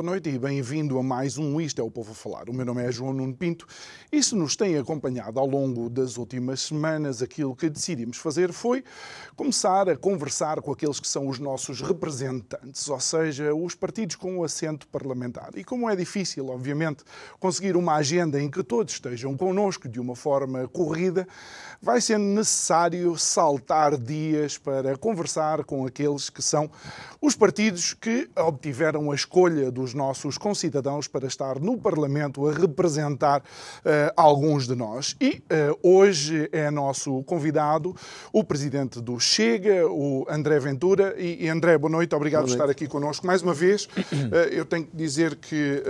Boa noite e bem-vindo a mais um Isto é o Povo a Falar. O meu nome é João Nuno Pinto e se nos tem acompanhado ao longo das últimas semanas, aquilo que decidimos fazer foi começar a conversar com aqueles que são os nossos representantes, ou seja, os partidos com o assento parlamentar. E como é difícil, obviamente, conseguir uma agenda em que todos estejam connosco de uma forma corrida, vai ser necessário saltar dias para conversar com aqueles que são os partidos que obtiveram a escolha dos nossos concidadãos para estar no Parlamento a representar uh, alguns de nós. E uh, hoje é nosso convidado o presidente do Chega, o André Ventura. E, e André, boa noite, obrigado boa noite. por estar aqui connosco mais uma vez. Uh, eu tenho que dizer que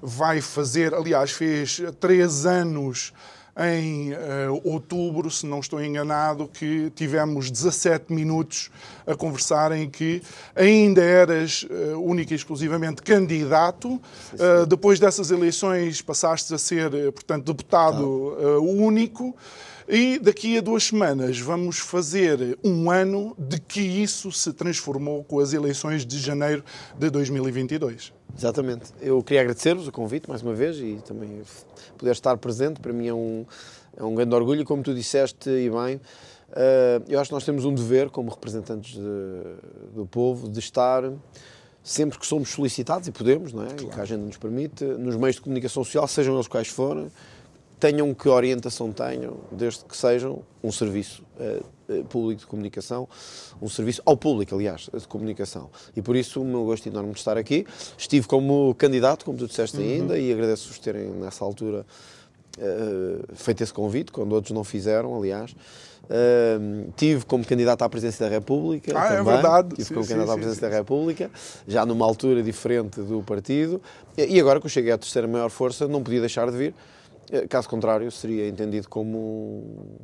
vai fazer, aliás, fez três anos em uh, outubro, se não estou enganado, que tivemos 17 minutos a conversar em que ainda eras uh, única e exclusivamente candidato. Uh, depois dessas eleições passaste a ser, portanto, deputado único. E daqui a duas semanas vamos fazer um ano de que isso se transformou com as eleições de janeiro de 2022. Exatamente. Eu queria agradecer-vos o convite mais uma vez e também poder estar presente. Para mim é um, é um grande orgulho. Como tu disseste e bem, uh, eu acho que nós temos um dever, como representantes de, do povo, de estar sempre que somos solicitados, e podemos, não é? Claro. Que a agenda nos permite, nos meios de comunicação social, sejam eles quais forem, tenham que orientação tenham, desde que sejam um serviço uh, público de comunicação, um serviço ao público, aliás, de comunicação. E por isso o meu gosto enorme de estar aqui. Estive como candidato, como tu disseste uhum. ainda, e agradeço-vos terem, nessa altura, uh, feito esse convite, quando outros não fizeram, aliás. Uh, tive como candidato à presidência da República. Ah, também. é verdade. Tive sim, como sim, candidato sim, à presidência da República, já numa altura diferente do partido. E agora que eu cheguei à terceira maior força, não podia deixar de vir caso contrário, seria entendido como um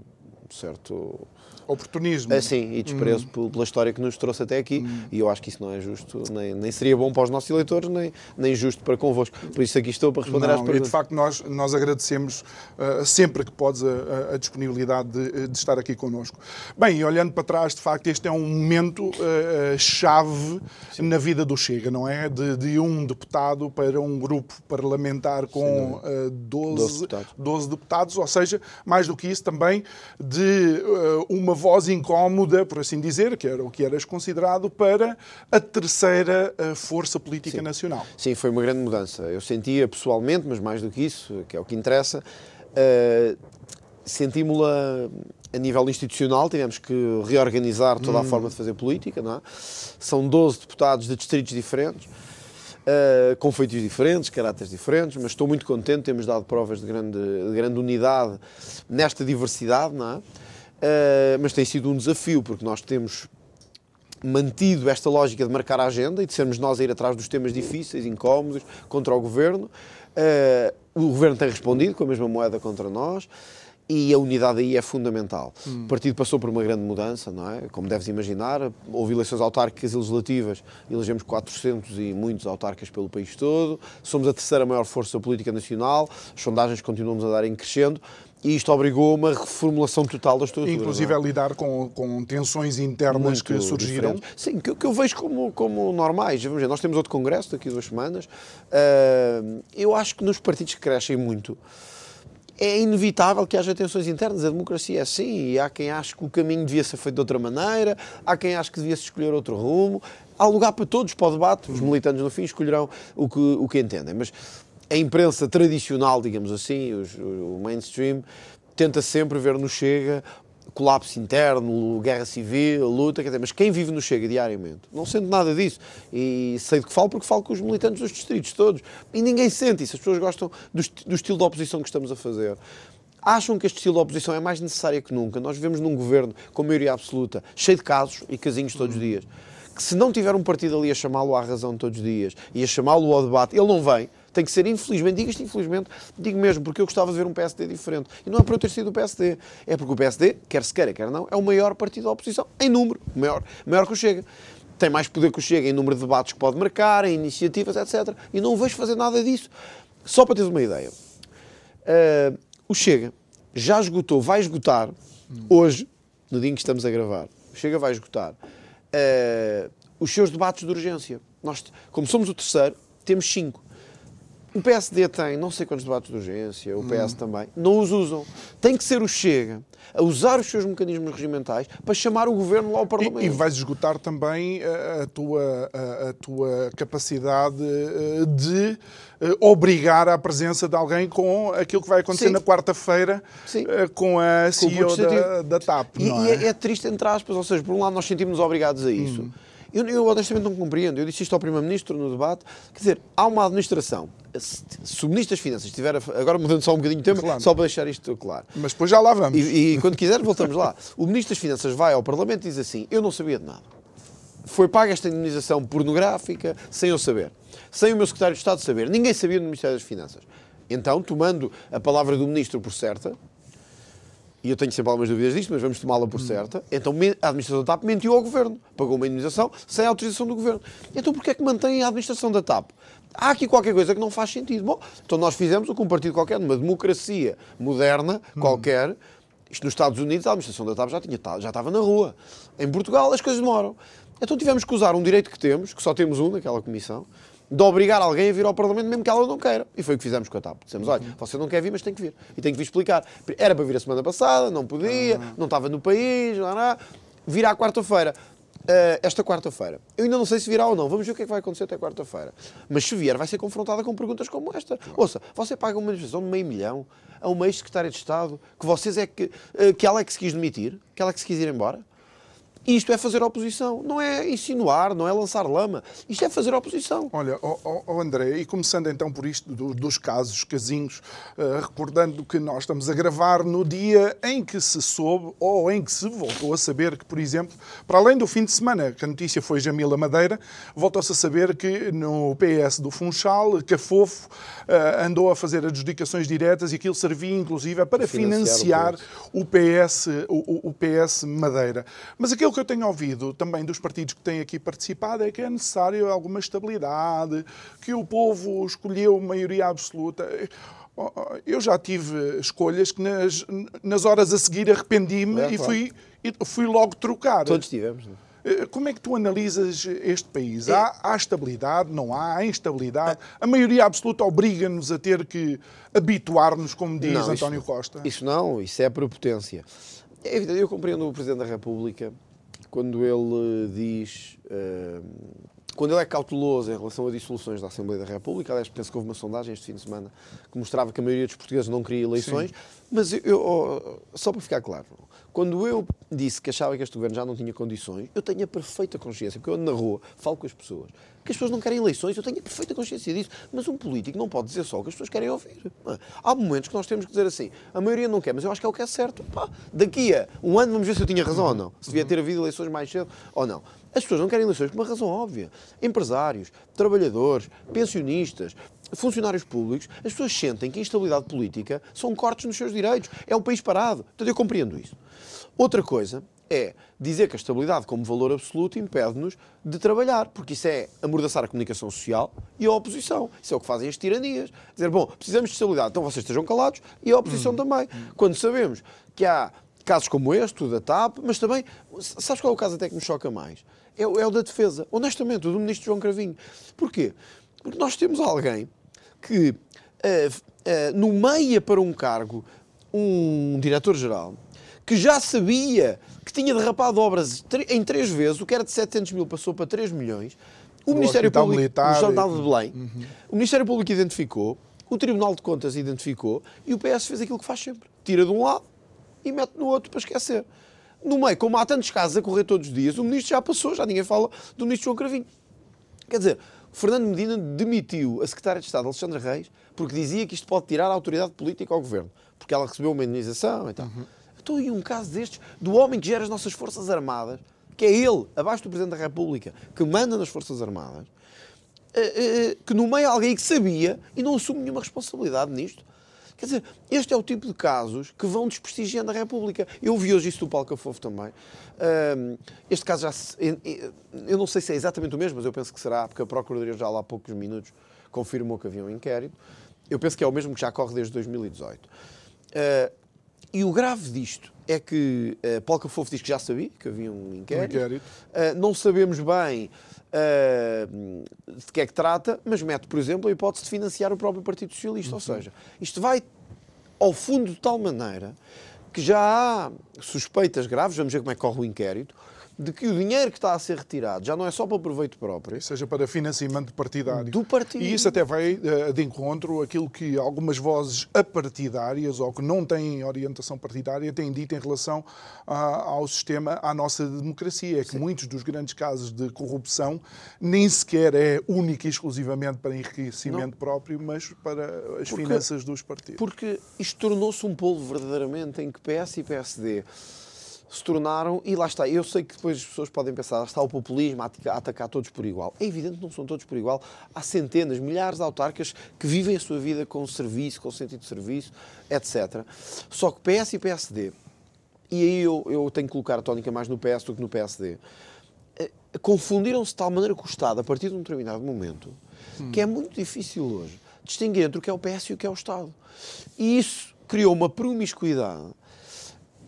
certo oportunismo. Assim, e desprezo hum. pela história que nos trouxe até aqui. Hum. E eu acho que isso não é justo, nem, nem seria bom para os nossos eleitores, nem, nem justo para convosco. Por isso aqui estou para responder não, às perguntas. E de facto, nós, nós agradecemos uh, sempre que podes a, a disponibilidade de, de, estar aqui connosco. Bem, e olhando para trás, de facto, este é um momento uh, chave Sim. na vida do Chega, não é? De, de, um deputado para um grupo parlamentar com uh, 12, 12, deputados. 12 deputados, ou seja, mais do que isso, também de uma uma voz incómoda, por assim dizer, que era o que eras considerado, para a terceira eh, força política Sim. nacional. Sim, foi uma grande mudança. Eu sentia pessoalmente, mas mais do que isso, que é o que interessa, uh, sentimos-la a nível institucional, tivemos que reorganizar toda a hum. forma de fazer política. Não é? São 12 deputados de distritos diferentes. Uh, com feitios diferentes, caráteres diferentes, mas estou muito contente, temos dado provas de grande, de grande unidade nesta diversidade, não é? Uh, mas tem sido um desafio, porque nós temos mantido esta lógica de marcar a agenda e de sermos nós a ir atrás dos temas difíceis, incómodos, contra o governo. Uh, o governo tem respondido com a mesma moeda contra nós e a unidade aí é fundamental. Hum. O partido passou por uma grande mudança, não é? Como deves imaginar, houve eleições autárquicas e legislativas, elegemos 400 e muitos autarcas pelo país todo, somos a terceira maior força política nacional, as sondagens continuam-nos a dar em crescendo, e isto obrigou a uma reformulação total da estrutura. Inclusive é? a lidar com, com tensões internas Muito que surgiram. Sim, que, que, eu vejo como, como normais. Vamos ver, nós temos outro congresso daqui a duas semanas. Uh, eu acho que nos partidos que crescem muito é inevitável que haja tensões internas. A democracia é assim. E há quem ache que o caminho devia ser feito de outra maneira, há quem ache que devia-se escolher outro rumo. Há lugar para todos, para o debate. Os militantes, no fim, escolherão o que, o que entendem. Mas a imprensa tradicional, digamos assim, o mainstream, tenta sempre ver no Chega colapso interno, guerra civil, luta, mas quem vive no Chega diariamente não sente nada disso. E sei de que falo porque falo com os militantes dos distritos todos. E ninguém sente isso. As pessoas gostam do, do estilo de oposição que estamos a fazer acham que este estilo de oposição é mais necessário que nunca. Nós vivemos num governo com maioria absoluta, cheio de casos e casinhos todos os dias que se não tiver um partido ali a chamá-lo à razão todos os dias e a chamá-lo ao debate, ele não vem. Tem que ser, infelizmente, digo isto infelizmente, digo mesmo, porque eu gostava de ver um PSD diferente. E não é por eu ter sido o PSD, é porque o PSD, quer se queira, quer não, é o maior partido da oposição, em número, maior, maior que o Chega. Tem mais poder que o Chega em número de debates que pode marcar, em iniciativas, etc. E não vejo fazer nada disso. Só para teres uma ideia, uh, o Chega já esgotou, vai esgotar, hoje, no dia em que estamos a gravar, o Chega vai esgotar uh, os seus debates de urgência. Nós, como somos o terceiro, temos cinco. O PSD tem não sei quantos debates de urgência, o PS hum. também. Não os usam. Tem que ser o Chega a usar os seus mecanismos regimentais para chamar o governo lá ao Parlamento. E, e vais esgotar também a, a tua, a, a, tua capacidade eh, de eh, obrigar à presença de alguém com aquilo que vai acontecer Sim. na quarta-feira eh, com a CEO da, da, TAP. E, é? e é, é, triste, entre aspas, ou seja, por um lado nós sentimos-nos obrigados a isso. Hum. Eu, eu, honestamente não compreendo. Eu disse isto ao Primeiro-Ministro no debate. Quer dizer, há uma administração. Se o Ministro das Finanças estiver. A, agora mudando só um bocadinho de tempo, claro. só para deixar isto claro. Mas depois já lá vamos. E, e quando quiser, voltamos lá. O Ministro das Finanças vai ao Parlamento e diz assim: Eu não sabia de nada. Foi paga esta indemnização pornográfica sem eu saber. Sem o meu secretário de Estado saber. Ninguém sabia no Ministério das Finanças. Então, tomando a palavra do Ministro por certa, e eu tenho sempre algumas dúvidas disto, mas vamos tomá-la por certa, então a administração da TAP mentiu ao Governo, pagou uma indenização sem autorização do Governo. Então porquê é que mantém a administração da TAP? Há aqui qualquer coisa que não faz sentido. Bom, então nós fizemos o que um partido qualquer, numa democracia moderna qualquer, isto nos Estados Unidos, a administração da TAP já, tinha, já estava na rua. Em Portugal as coisas demoram. Então tivemos que usar um direito que temos, que só temos um naquela comissão, de obrigar alguém a vir ao Parlamento mesmo que ela não queira. E foi o que fizemos com a TAP. Dissemos, olha, você não quer vir, mas tem que vir. E tem que vir explicar. Era para vir a semana passada, não podia, uhum. não estava no país, não, não. virá à quarta-feira. Uh, esta quarta-feira. Eu ainda não sei se virá ou não. Vamos ver o que é que vai acontecer até quarta-feira. Mas se vier, vai ser confrontada com perguntas como esta. Ouça, você paga uma manifestação de meio milhão a uma ex-secretária de Estado que vocês é que, uh, que ela é que se quis demitir, que ela é que se quis ir embora? Isto é fazer oposição, não é insinuar, não é lançar lama. Isto é fazer oposição. Olha, oh, oh André, e começando então por isto do, dos casos casinhos, uh, recordando que nós estamos a gravar no dia em que se soube ou em que se voltou a saber que, por exemplo, para além do fim de semana, que a notícia foi Jamila Madeira, voltou-se a saber que no PS do Funchal, Cafofo uh, andou a fazer adjudicações diretas e aquilo servia inclusive para financiar, financiar o, PS, o, o PS Madeira. Mas aquilo que eu tenho ouvido também dos partidos que têm aqui participado é que é necessário alguma estabilidade, que o povo escolheu maioria absoluta. Eu já tive escolhas que nas, nas horas a seguir arrependi-me é, e fui, fui logo trocar. Todos tivemos. Não? É? Eh, como é que tu analisas este país? É. Há, há, estabilidade? Não há? Há instabilidade? A maioria absoluta obriga-nos a ter que habituar-nos, como diz não, António isso, Costa? Isso não, isso é prepotência. É evidente, eu compreendo o Presidente da República quando ele diz. Uh, quando ele é cauteloso em relação a dissoluções da Assembleia da República, aliás, penso que houve uma sondagem este fim de semana que mostrava que a maioria dos portugueses não queria eleições, Sim. Mas eu, eu, só para ficar claro, quando eu disse que achava que este governo já não tinha condições, eu tenho a perfeita consciência, porque eu ando na rua, falo com as pessoas, que as pessoas não querem eleições, eu tenho a perfeita consciência disso. Mas um político não pode dizer só o que as pessoas querem ouvir. Há momentos que nós temos que dizer assim, a maioria não quer, mas eu acho que é o que é certo. Pá, daqui a um ano vamos ver se eu tinha razão ou não. Se devia ter havido eleições mais cedo ou não. As pessoas não querem eleições por uma razão óbvia. Empresários, trabalhadores, pensionistas, funcionários públicos, as pessoas sentem que a instabilidade política são cortes nos seus direitos. É um país parado. Então eu compreendo isso. Outra coisa é dizer que a estabilidade como valor absoluto impede-nos de trabalhar, porque isso é amordaçar a comunicação social e a oposição. Isso é o que fazem as tiranias. Dizer, bom, precisamos de estabilidade, então vocês estejam calados e a oposição hum. também. Quando sabemos que há casos como este, o da TAP, mas também, sabes qual é o caso até que me choca mais? É, é o da defesa, honestamente, o do ministro João Cravinho. Porquê? Porque nós temos alguém que uh, uh, nomeia para um cargo um diretor-geral que já sabia que tinha derrapado obras em três vezes, o que era de 700 mil passou para 3 milhões. O, Ministério Público, Militar, o Jornal de Belém, uhum. o Ministério Público identificou, o Tribunal de Contas identificou e o PS fez aquilo que faz sempre: tira de um lado e mete no outro para esquecer. No meio, como há tantos casos a correr todos os dias, o ministro já passou, já ninguém fala do ministro João Cravinho. Quer dizer, Fernando Medina demitiu a secretária de Estado, Alexandre Reis, porque dizia que isto pode tirar a autoridade política ao governo, porque ela recebeu uma indenização e tal. Uhum. Então, e um caso destes, do homem que gera as nossas Forças Armadas, que é ele, abaixo do Presidente da República, que manda nas Forças Armadas, eh, eh, que nomeia alguém que sabia e não assume nenhuma responsabilidade nisto. Quer dizer, este é o tipo de casos que vão desprestigiando a República. Eu vi hoje isso do Paulo Cafofo também. Este caso já. Se, eu não sei se é exatamente o mesmo, mas eu penso que será, porque a Procuradoria já lá há poucos minutos confirmou que havia um inquérito. Eu penso que é o mesmo que já corre desde 2018. Uh, e o grave disto é que uh, Paulo Cafofo diz que já sabia que havia um inquérito. Um inquérito. Uh, não sabemos bem uh, de que é que trata, mas mete, por exemplo, a hipótese de financiar o próprio Partido Socialista. Uhum. Ou seja, isto vai ao fundo de tal maneira que já há suspeitas graves, vamos ver como é que corre o inquérito, de que o dinheiro que está a ser retirado já não é só para proveito próprio. Seja para financiamento partidário. Do partido. E isso até vai uh, de encontro aquilo que algumas vozes apartidárias ou que não têm orientação partidária têm dito em relação ao sistema, à nossa democracia. É que Sim. muitos dos grandes casos de corrupção nem sequer é única e exclusivamente para enriquecimento não. próprio, mas para as porque, finanças dos partidos. Porque isto tornou-se um polvo verdadeiramente em que PS e PSD se tornaram, e lá está, eu sei que depois as pessoas podem pensar, lá está o populismo a atacar todos por igual. É evidente que não são todos por igual. Há centenas, milhares de autarcas que vivem a sua vida com serviço, com sentido de serviço, etc. Só que PS e PSD, e aí eu, eu tenho que colocar a tónica mais no PS do que no PSD, eh, confundiram-se de tal maneira com o Estado, a partir de um determinado momento, hum. que é muito difícil hoje distinguir entre o que é o PS e o que é o Estado. E isso criou uma promiscuidade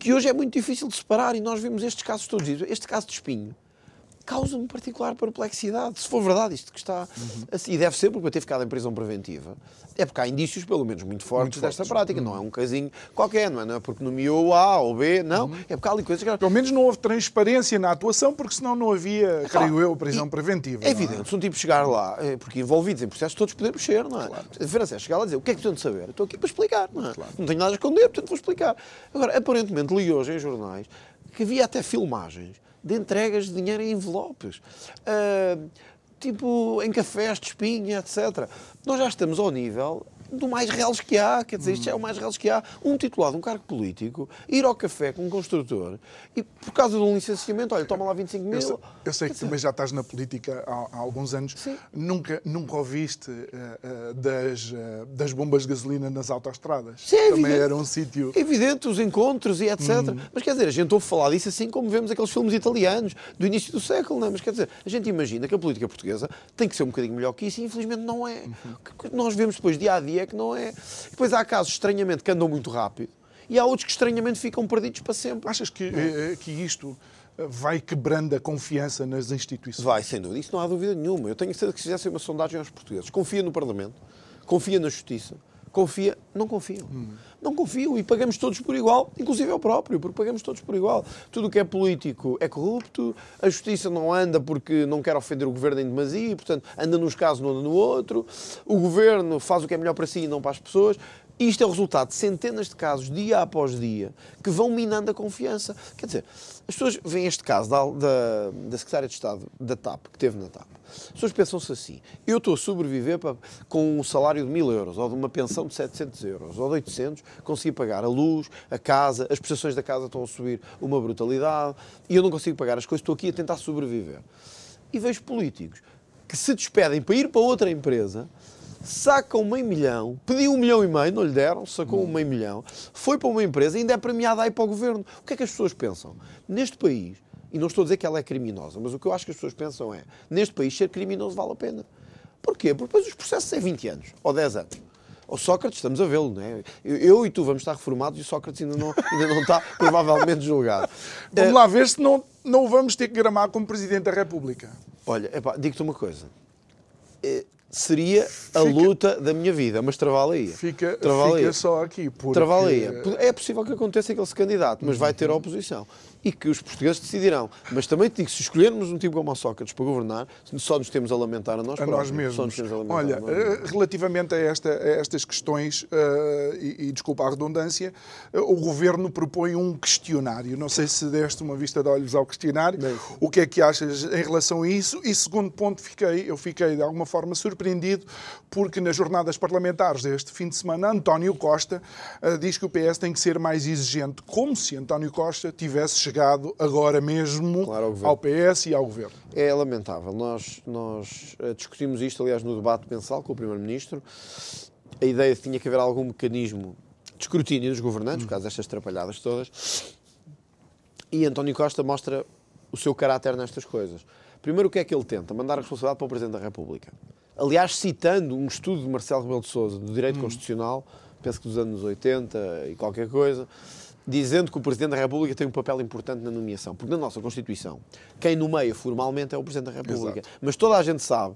que hoje é muito difícil de separar e nós vemos estes casos todos. Este caso de espinho causa-me particular perplexidade. Se for verdade isto que está. Uhum. Assim, e deve ser porque ter ficado em prisão preventiva. É porque há indícios, pelo menos, muito fortes muito desta fortes. prática. Uhum. Não é um casinho qualquer, não é? Não é porque nomeou A ou B, não. Uhum. É porque há ali coisas que. Pelo menos não houve transparência na atuação, porque senão não havia, é creio eu, prisão preventiva. É, é evidente, se um tipo chegar lá, é, porque envolvidos em processos, todos podemos mexer, não é? Claro. A diferença é chegar lá e dizer o que é que tenho de saber? Eu estou aqui para explicar, não é? Claro. Não tenho nada a esconder, portanto vou explicar. Agora, aparentemente, li hoje em jornais que havia até filmagens de entregas de dinheiro em envelopes. Uh, tipo em cafés de espinha, etc. Nós já estamos ao nível do mais reais que há, quer dizer, isto é o mais reais que há. Um titular de um cargo político ir ao café com um construtor e, por causa de um licenciamento, olha, toma lá 25 mil. Eu sei, eu sei que também já estás na política há, há alguns anos. Sim. Nunca, nunca ouviste uh, uh, das, uh, das bombas de gasolina nas autoestradas. Sim, é também era um sítio. É evidente, os encontros e etc. Hum. Mas quer dizer, a gente ouve falar disso assim como vemos aqueles filmes italianos do início do século, não é? Mas quer dizer, a gente imagina que a política portuguesa tem que ser um bocadinho melhor que isso e infelizmente não é. Uhum. Nós vemos depois dia a dia é que não é. Depois há casos, estranhamente, que andam muito rápido e há outros que, estranhamente, ficam perdidos para sempre. Achas que, é? que isto vai quebrando a confiança nas instituições? Vai, sem dúvida. Isso não há dúvida nenhuma. Eu tenho certeza que se fizessem uma sondagem aos portugueses, confia no Parlamento, confia na Justiça, confia, não confiam. Hum. Não confiam e pagamos todos por igual, inclusive eu próprio, porque pagamos todos por igual. Tudo o que é político é corrupto, a justiça não anda porque não quer ofender o governo em demasia, portanto, anda nos casos, não anda no outro. O governo faz o que é melhor para si e não para as pessoas. Isto é o resultado de centenas de casos, dia após dia, que vão minando a confiança. Quer dizer, as pessoas veem este caso da, da, da Secretária de Estado da TAP, que teve na TAP. As pessoas pensam-se assim: eu estou a sobreviver para, com um salário de mil euros, ou de uma pensão de 700 euros, ou de 800, consegui pagar a luz, a casa, as prestações da casa estão a subir uma brutalidade, e eu não consigo pagar as coisas, estou aqui a tentar sobreviver. E vejo políticos que se despedem para ir para outra empresa sacam meio milhão, pediu um milhão e meio, não lhe deram, sacou um meio milhão, foi para uma empresa e ainda é premiada aí para o governo. O que é que as pessoas pensam? Neste país, e não estou a dizer que ela é criminosa, mas o que eu acho que as pessoas pensam é: neste país ser criminoso vale a pena. Porquê? Porque depois os processos é 20 anos ou 10 anos. O Sócrates, estamos a vê-lo, não é? Eu, eu, e tu vamos estar reformados e o Sócrates ainda não, ainda não está provavelmente julgado. Vamos lá ver se não, não vamos ter que gramar como Presidente da República. Olha, digo-te uma coisa. É, seria a luta da minha vida, mas travala-ia. Fica, fica só aqui. Porque... Travala-ia. É possível que aconteça que ele se candidate, mas vai ter oposição e que os portugueses decidirão. Mas também te digo, se escolhermos um tipo como o Sócrates para governar, só nos temos a lamentar a nós a. Nós mesmos. Olha, eh, relativamente a, esta, a, estas questões, uh, e, e, desculpa a redundância, uh, o Governo propõe um questionário. Não sei se deste uma vista de olhos ao questionário. Bem. O que é que achas em relação a isso? E segundo ponto, fiquei, eu fiquei de alguma forma surpreendido porque nas jornadas parlamentares deste fim de semana, António Costa uh, diz que o PS tem que ser mais exigente, como se António Costa tivesse chegado agora mesmo Claro, ao ao PS e ao Governo. É lamentável. Nós, nós eh, discutimos isto, aliás, no debate mensal com o Primeiro-Ministro. A ideia de que tinha que haver algum mecanismo de escrutínio dos governantes, por causa destas trapalhadas todas. E António Costa mostra o seu caráter nestas coisas. Primeiro, o que é que ele tenta? Mandar a responsabilidade para o Presidente da República. Aliás, citando um estudo de Marcelo Rebelo de Sousa do Direito Constitucional, penso que dos anos 80 e qualquer coisa, dizendo que o Presidente da República tem um papel importante na nomeação. Porque na nossa Constituição, quem nomeia formalmente é o Presidente da República. Exato. Mas toda a gente sabe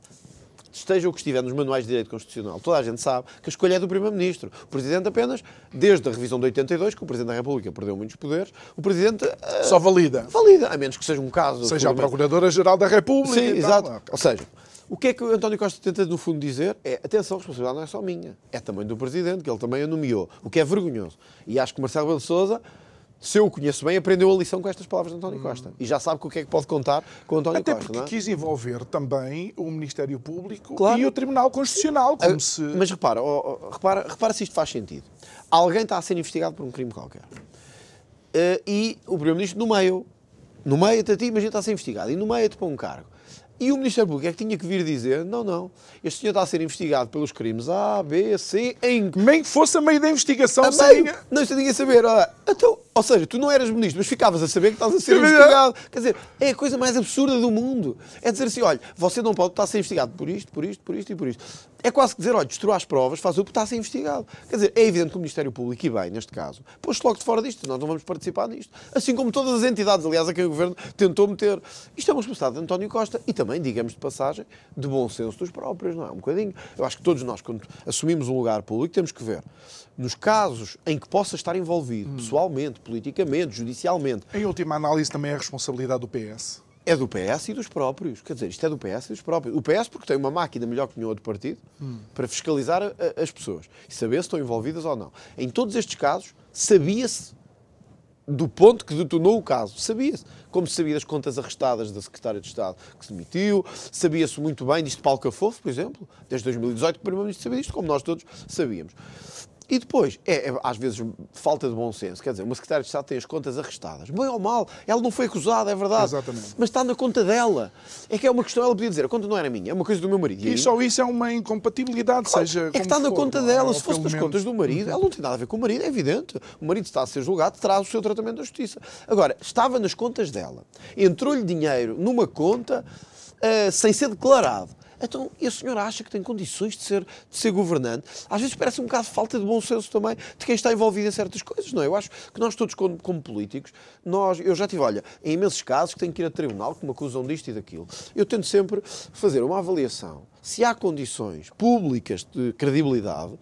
esteja o que estiver nos manuais de direito constitucional, toda a gente sabe que a escolha é do Primeiro-Ministro. O Presidente apenas, desde a revisão de 82, que o Presidente da República perdeu muitos poderes, o Presidente eh, Só valida. valida, a menos que seja um caso... Seja a Procuradora-Geral da República. Sim, tal. exato. Ok. Ou seja, o que é que o António Costa tenta, no fundo, dizer é atenção, a responsabilidade não é só minha, é também do Presidente, que ele também a nomeou, o que é vergonhoso. E acho que Marcelo Rebelo de Sousa, se eu o conheço bem, aprendeu a lição com estas palavras de António Costa. E já sabe com o que é que pode contar com o António Até Costa, porque não é? quis envolver também o Ministério Público Claro. e o Tribunal Constitucional, Ah, se... Mas repara, ó, ó, repara, repara se isto faz sentido. Alguém está a ser investigado por um crime qualquer. Eh, e o Primeiro-Ministro nomeia-o. Nomeia-te a ti, imagina está a ser investigado. E nomeia-te para um cargo. E o Ministério Público é que tinha que vir dizer: não, não, este senhor está a ser investigado pelos crimes A, B, C, em Nem que fosse a meio da investigação, a meio. Não se ninguém saber. Olha, então, ou seja, tu não eras ministro, mas ficavas a saber que estás a ser É investigado. Quer dizer, é a coisa mais absurda do mundo. É dizer assim: olha, você não pode estar a ser investigado por isto, por isto, por isto e por isto. É quase que dizer: olha, destrua as provas, faz o que está a ser investigado. Quer dizer, é evidente que o Ministério Público, e bem, neste caso, pôs-se logo de fora disto. Nós não vamos participar nisto. Assim como todas as entidades, aliás, a quem o Governo tentou meter. Isto é uma responsabilidade de António Costa e também, digamos de passagem, de bom senso dos próprios, não é? Um bocadinho. Eu acho que todos nós, quando assumimos um lugar público, temos que ver. Nos casos em que possa estar envolvido, pessoalmente, politicamente, judicialmente, Em última análise, também é a responsabilidade do PS. é do PS e dos próprios. Quer dizer, isto é do PS e dos próprios. O PS porque tem uma máquina melhor que nenhum outro partido para fiscalizar a- a- as pessoas e saber se estão envolvidas ou não. Em todos estes casos, sabia-se do ponto que detonou o caso. Sabia-se. Como se sabia das contas arrestadas da Secretária de Estado que se demitiu, sabia-se muito bem disto de Paulo Cafofo, por exemplo, desde 2018 que o Primeiro-Ministro sabia disto, como nós todos sabíamos. E depois, é, é, às vezes falta de bom senso. Quer dizer, uma Secretária de Estado tem as contas arrestadas. Bem ou mal, ela não foi acusada, é verdade. Exatamente. Mas está na conta dela. É que é uma questão, ela podia dizer, a conta não era minha, é uma coisa do meu marido. E E só isso é uma incompatibilidade, seja é que está na for, conta é? dela. Se fosse nas contas do marido, ela não tem nada a ver com o marido, é evidente. O marido está a ser julgado, traz o seu tratamento da justiça. Agora, estava nas contas dela. Entrou-lhe dinheiro numa conta ah, sem ser declarado. Então, e a senhora acha que tem condições de ser, de ser governante? Às vezes parece um bocado falta de bom senso também de quem está envolvido em certas coisas, não é? Eu acho que nós todos, como, como políticos, nós, eu já tive, olha, em imensos casos que tenho que ir a tribunal, que me acusam disto e daquilo. Eu tento sempre fazer uma avaliação se há condições públicas de credibilidade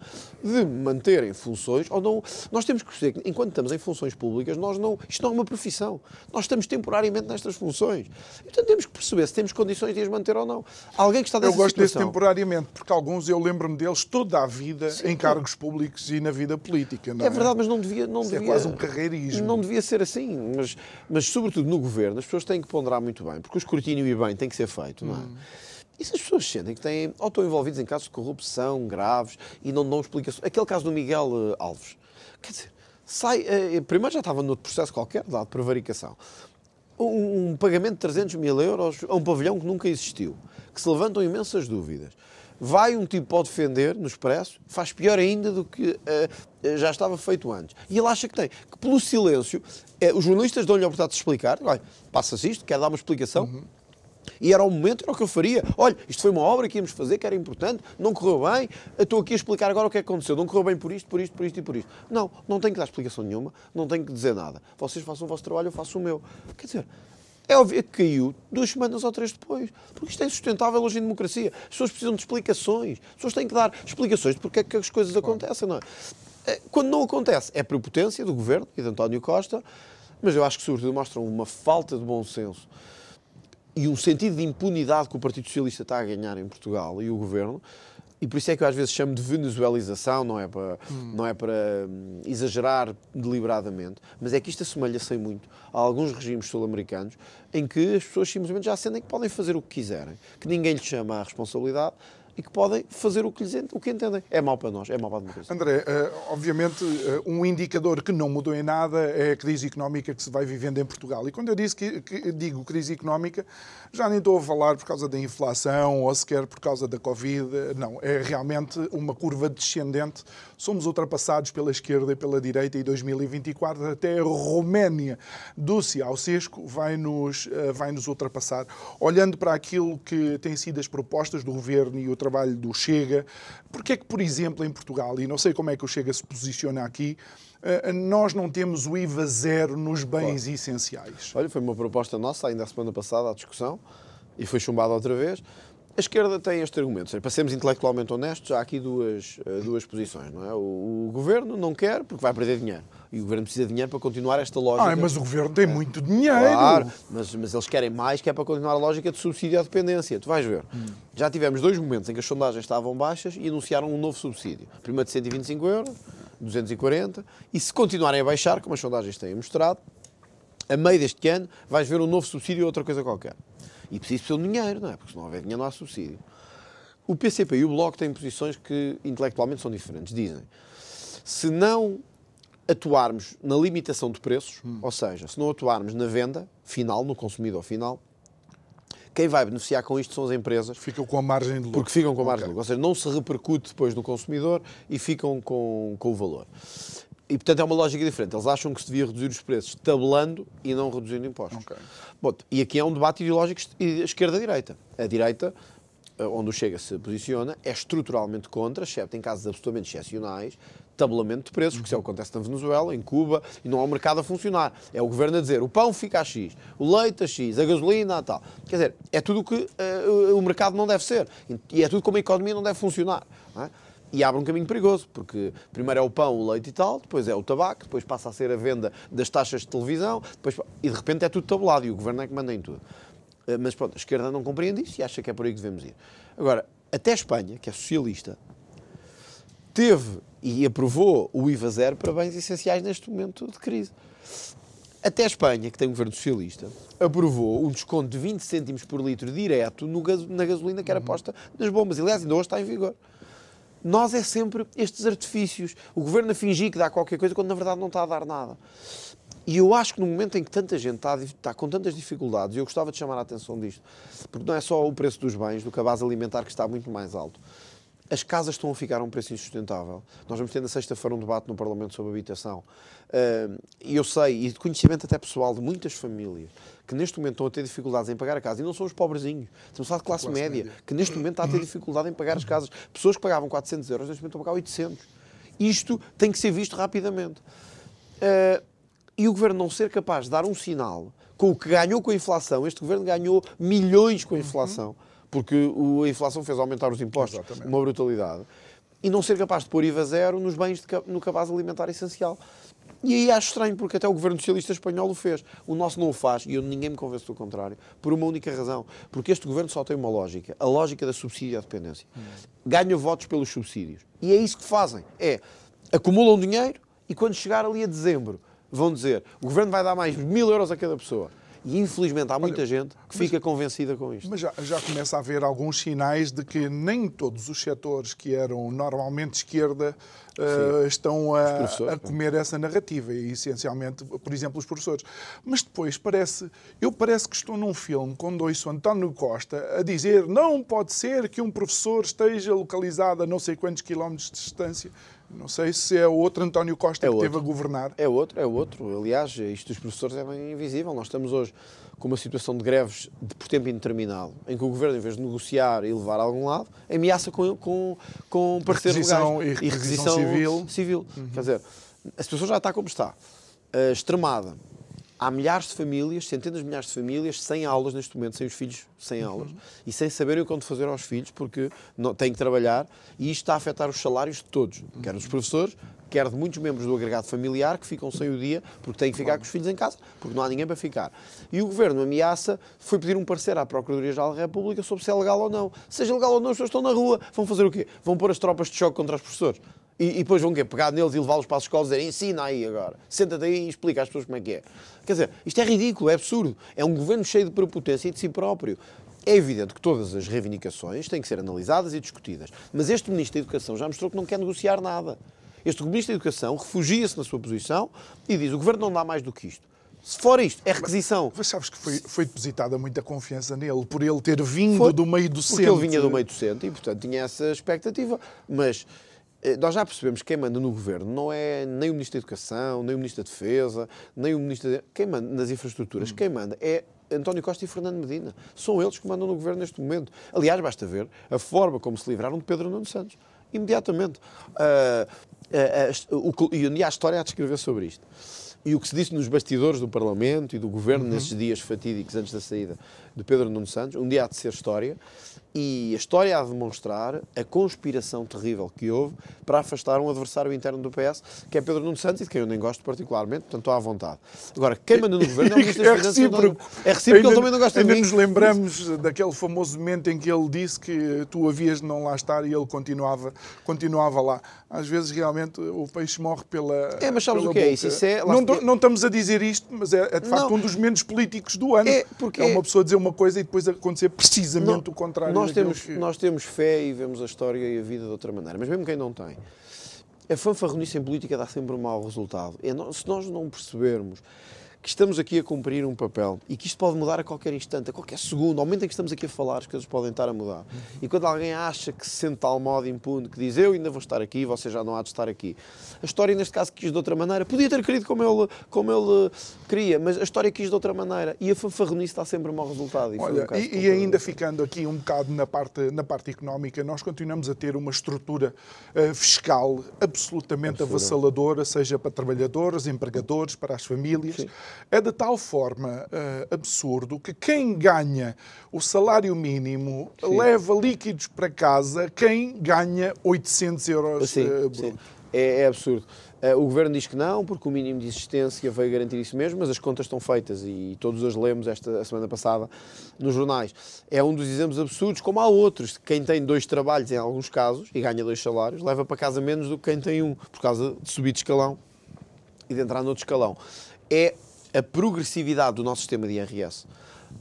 de manterem funções ou não. Nós temos que perceber que, enquanto estamos em funções públicas, nós não, isto não é uma profissão. Nós estamos temporariamente nestas funções. Então temos que perceber se temos condições de as manter ou não. Alguém que está Eu nessa gosto desse situação. temporariamente, porque alguns eu lembro-me deles toda a vida em cargos públicos e na vida política. Não é, É verdade, mas não devia. Não Isso é devia quase um carreirismo. Não devia ser assim. Mas, mas, sobretudo, no governo, as pessoas têm que ponderar muito bem, porque o escrutínio e bem tem que ser feito, não é? Hum. E se as pessoas sentem que têm, ou estão envolvidos em casos de corrupção graves e não dão explicações. Aquele caso do Miguel eh, Alves. Quer dizer, sai. eh, primeiro já estava noutro processo qualquer, dado prevaricação. Um, um pagamento de 300 mil euros a um pavilhão que nunca existiu, que se levantam imensas dúvidas. Vai um tipo pode defender no Expresso, faz pior ainda do que eh, já estava feito antes. E ele acha que tem, que pelo silêncio, os jornalistas dão-lhe a oportunidade de explicar, passa-se isto, quer dar uma explicação, e era o momento, era o que eu faria. Olha, isto foi uma obra que íamos fazer, que era importante, não correu bem, estou aqui a explicar agora o que é que aconteceu. Não correu bem por isto, por isto, por isto e por isto. Não, não tenho que dar explicação nenhuma, não tenho que dizer nada. Vocês façam o vosso trabalho, eu faço o meu. Quer dizer, é óbvio que caiu duas semanas ou três depois. Porque isto é insustentável hoje em democracia. As pessoas precisam de explicações. As pessoas têm que dar explicações de porque é que as coisas acontecem, não é? Eh, Quando não acontece, é prepotência do governo e de António Costa, mas eu acho que, sobretudo, mostram uma falta de bom senso e um sentido de impunidade que o Partido Socialista está a ganhar em Portugal e o governo. E por isso é que eu às vezes chamo de venezuelização, não é para, não é para hum, exagerar deliberadamente, mas é que isto assemelha-se em muito a alguns regimes sul-americanos em que as pessoas simplesmente já sentem que podem fazer o que quiserem, que ninguém lhes chama à responsabilidade e que podem fazer o que, lhes, o que entendem. É mau para nós, é mau para a democracia. André, uh, obviamente, uh, um indicador que não mudou em nada é a crise económica que se vai vivendo em Portugal. E quando eu disse que, que, digo crise económica, já nem estou a falar por causa da inflação ou sequer por causa da Covid. Não, é realmente uma curva descendente. Somos ultrapassados pela esquerda e pela direita e 2024 até a Roménia do Ceausescu vai nos, uh, vai nos ultrapassar. Olhando para aquilo que têm sido as propostas do governo e o trabalho do Chega. Porque é que, por exemplo, em Portugal, e não sei como é que o Chega se posiciona aqui, eh, nós não temos o IVA zero nos bens claro. essenciais. Olha, foi uma proposta nossa, ainda a semana passada, à discussão, e foi chumbada outra vez. A esquerda tem este argumento. Para sermos intelectualmente honestos, há aqui duas, eh, duas posições. Não é? o, o governo não quer porque vai perder dinheiro. E o governo precisa de dinheiro para continuar esta lógica. Ah, mas o governo tem é. muito dinheiro. Claro, mas, mas eles querem mais, que é para continuar a lógica de subsídio à dependência. Tu vais ver. Hum. Já tivemos dois momentos em que as sondagens estavam baixas e anunciaram um novo subsídio. Primeiro de 125 euros, 240, e se continuarem a baixar, como as sondagens têm mostrado, a meio deste ano vais ver um novo subsídio ou outra coisa qualquer. E precisa de dinheiro, não é? Porque se não houver dinheiro não há subsídio. O PCP e o Bloco têm posições que intelectualmente são diferentes. Dizem, se não atuarmos na limitação de preços, hum. ou seja, se não atuarmos na venda final, no consumidor final, quem vai beneficiar com isto são as empresas. Ficam com a margem de lucro. Porque ficam com a margem okay. de lucro. Ou seja, não se repercute depois no consumidor e ficam com, com o valor. E, portanto, é uma lógica diferente. Eles acham que se devia reduzir os preços tabelando e não reduzindo impostos. Okay. Bom, e aqui é um debate ideológico esquerda-direita. A direita, eh, onde o Chega se posiciona, é estruturalmente contra, exceto em casos absolutamente excepcionais, tabelamento de preços, porque isso é o que acontece na Venezuela, em Cuba, e não há um mercado a funcionar. É o governo a dizer o pão fica a X, o leite a X, a gasolina a tal. Quer dizer, é tudo o que uh, o mercado não deve ser. E é tudo como a economia não deve funcionar. Não é? E abre um caminho perigoso, porque primeiro é o pão, o leite e tal, depois é o tabaco, depois passa a ser a venda das taxas de televisão, depois, e de repente é tudo tabulado e o governo é que manda em tudo. Eh, mas pronto, a esquerda não compreende isso e acha que é por aí que devemos ir. Agora, até a Espanha, que é socialista, teve e aprovou o IVA zero para bens essenciais neste momento de crise. Até a Espanha, que tem um governo socialista, aprovou um desconto de 20 cêntimos por litro direto no na gasolina que era posta nas bombas. Aliás, ainda hoje está em vigor. Nós é sempre estes artifícios. O governo a fingir que dá qualquer coisa quando na verdade não está a dar nada. E eu acho que no momento em que tanta gente está, está, com tantas dificuldades, eu gostava de chamar a atenção disto, porque não é só o preço dos bens, do cabaz alimentar que está muito mais alto, as casas estão a ficar a um preço insustentável. Nós vamos ter na sexta-feira um debate no Parlamento sobre habitação. E eu sei, e de conhecimento até pessoal de muitas famílias, que neste momento estão a ter dificuldades em pagar a casa. E não são os pobrezinhos. Estamos a falar de classe, classe média, média, que neste momento está a ter dificuldade em pagar as casas. Pessoas que pagavam 400 euros, neste momento estão a pagar 800. Isto tem que ser visto rapidamente. Uh, e o Governo não ser capaz de dar um sinal com o que ganhou com a inflação, este Governo ganhou milhões com a inflação. Uhum porque a inflação fez aumentar os impostos Exatamente. uma brutalidade, e não ser capaz de pôr IVA zero nos bens de, no cabaz alimentar essencial. E aí acho estranho, porque até o governo socialista espanhol o fez. O nosso não o faz, e eu, ninguém me convence do contrário, por uma única razão. Porque este governo só tem uma lógica, a lógica da subsídio à dependência. Hum. Ganha votos pelos subsídios. E é isso que fazem. É, acumulam dinheiro e quando chegar ali a dezembro, vão dizer, o governo vai dar mais mil euros a cada pessoa. E infelizmente há muita Olha, gente que fica mas, convencida com isto. Mas já, já começa a haver alguns sinais de que nem todos os setores que eram normalmente esquerda uh, estão a, a, comer essa narrativa, e essencialmente, por exemplo, os professores. Mas depois parece, eu parece que estou num filme quando ouço António Costa a dizer não pode ser que um professor esteja localizado a não sei quantos quilómetros de distância. Não sei se é o outro António Costa é que outro. teve a governar. É outro, é outro. Aliás, isto dos professores é bem invisível. Nós estamos hoje com uma situação de greves de, por tempo indeterminado, em que o governo, em vez de negociar e levar a algum lado, ameaça com, com, com parceiros legais e, e requisição civil. civil. Uhum. Quer dizer, a situação já está como está, uh, extremada. Há milhares de famílias, centenas de milhares de famílias, sem aulas neste momento, sem os filhos sem uhum. aulas, e sem saberem o que fazer aos filhos, porque não, têm que trabalhar, e isto está a afetar os salários de todos, uhum. quer dos professores, quer de muitos membros do agregado familiar que ficam sem o dia porque têm que ficar com os filhos em casa, porque não há ninguém para ficar. E o Governo ameaça, foi pedir um parecer à Procuradoria-Geral da República sobre se é legal ou não. Seja legal ou não, as pessoas estão na rua, vão fazer o quê? Vão pôr as tropas de choque contra os professores. E, e depois vão quê? Pegar neles e levá-los para as escolas e dizer ensina aí agora, senta-te aí e explica às pessoas como é que é. Quer dizer, isto é ridículo, é absurdo. É um governo cheio de prepotência e de si próprio. É evidente que todas as reivindicações têm que ser analisadas e discutidas. Mas este Ministro da Educação já mostrou que não quer negociar nada. Este Ministro da Educação refugia-se na sua posição e diz o Governo não dá mais do que isto. Se for isto, é requisição. Mas sabes que foi, foi depositada muita confiança nele, por ele ter vindo foi, do meio docente. Porque ele vinha do meio docente e, portanto, tinha essa expectativa. Mas nós já percebemos que quem manda no governo não é nem o Ministro da Educação, nem o Ministro da Defesa, nem o Ministro. De... Quem manda nas infraestruturas, hum. quem manda é António Costa e Fernando Medina. São eles que mandam no governo neste momento. Aliás, basta ver a forma como se livraram de Pedro Nuno Santos. Imediatamente. Uh, uh, uh, o, e a história há de escrever sobre isto. E o que se disse nos bastidores do Parlamento e do Governo uhum. nesses dias fatídicos antes da saída de Pedro Nuno Santos, um dia há de ser história, e a história de demonstrar a conspiração terrível que houve para afastar um adversário interno do PS, que é Pedro Nuno Santos, e de quem eu nem gosto particularmente, portanto estou à vontade. Agora, quem manda no governo é o Ministro das Finanças. É recíproco. É recíproco, ele também não gosta de mim. nos lembramos daquele famoso momento em que ele disse que tu havias de não lá estar e ele continuava, continuava lá. Às vezes, realmente, o peixe morre pela É, mas sabes o que é isso? isso é, não, não, estamos a dizer isto, mas é, é de facto não. um dos menos políticos do ano. É, porque é uma pessoa dizer uma coisa e depois acontecer precisamente não, o contrário. Nós temos, que... nós temos fé e vemos a história e a vida de outra maneira, mas mesmo quem não tem. A fanfarronice em política dá sempre um mau resultado. É, se nós não percebermos que estamos aqui a cumprir um papel e que isto pode mudar a qualquer instante, a qualquer segundo, ao momento em que estamos aqui a falar, as coisas podem estar a mudar. E quando alguém acha que se sente de tal modo impune, que diz eu ainda vou estar aqui, você já não há de estar aqui. A história, neste caso, quis de outra maneira. Podia ter querido como ele, como ele queria, mas a história quis de outra maneira. E a fanfarronice dá sempre um mau resultado. E, Olha, um e, e ainda ficando aqui um bocado na parte, na parte económica, nós continuamos a ter uma estrutura uh, fiscal absolutamente Absurdo. avassaladora, seja para trabalhadores, empregadores, para as famílias. Sim é de tal forma uh, absurdo que quem ganha o salário mínimo sim. leva líquidos para casa quem ganha 800 euros sim, uh, sim. É, é, absurdo. Uh, o governo diz que não, porque o mínimo de existência veio garantir isso mesmo, mas as contas estão feitas e todos as lemos esta semana passada nos jornais. É um dos exemplos absurdos, como há outros. Quem tem dois trabalhos, em alguns casos, e ganha dois salários, leva para casa menos do que quem tem um, por causa de subir de escalão e de entrar noutro escalão. É a progressividade do nosso sistema de IRS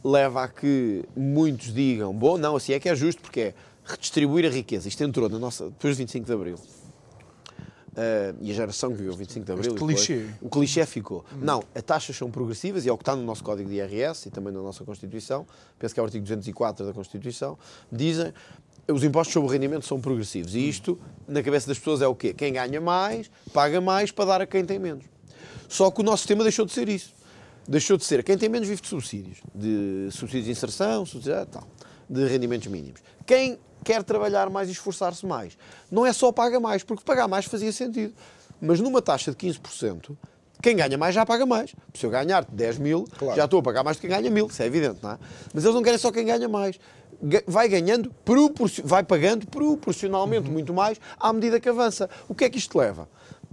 leva a que muitos digam, bom, não, assim é que é justo, porque é redistribuir a riqueza. Isto entrou na nossa, depois do 25 de Abril. Uh, e a geração que o 25 de Abril. Depois, clichê. O clichê ficou. Hum. Não, as taxas são progressivas e é o que está no nosso Código de IRS e também na nossa Constituição, penso que é o artigo 204 da Constituição, dizem os impostos sobre o rendimento são progressivos. E isto, na cabeça das pessoas, é o quê? Quem ganha mais, paga mais para dar a quem tem menos. Só que o nosso sistema deixou de ser isso deixou de ser quem tem menos vive de subsídios, de subsídios de inserção, subsídios, tal, de rendimentos mínimos. Quem quer trabalhar mais e esforçar-se mais, não é só paga mais, porque pagar mais fazia sentido. Mas numa taxa de 15%, quem ganha mais já paga mais. Se eu ganhar 10 mil, claro. já estou a pagar mais do que quem ganha mil, isso é evidente, não é? Mas eles não querem só quem ganha mais. Vai ganhando, vai pagando proporcionalmente uhum. muito mais à medida que avança. O que é que isto leva?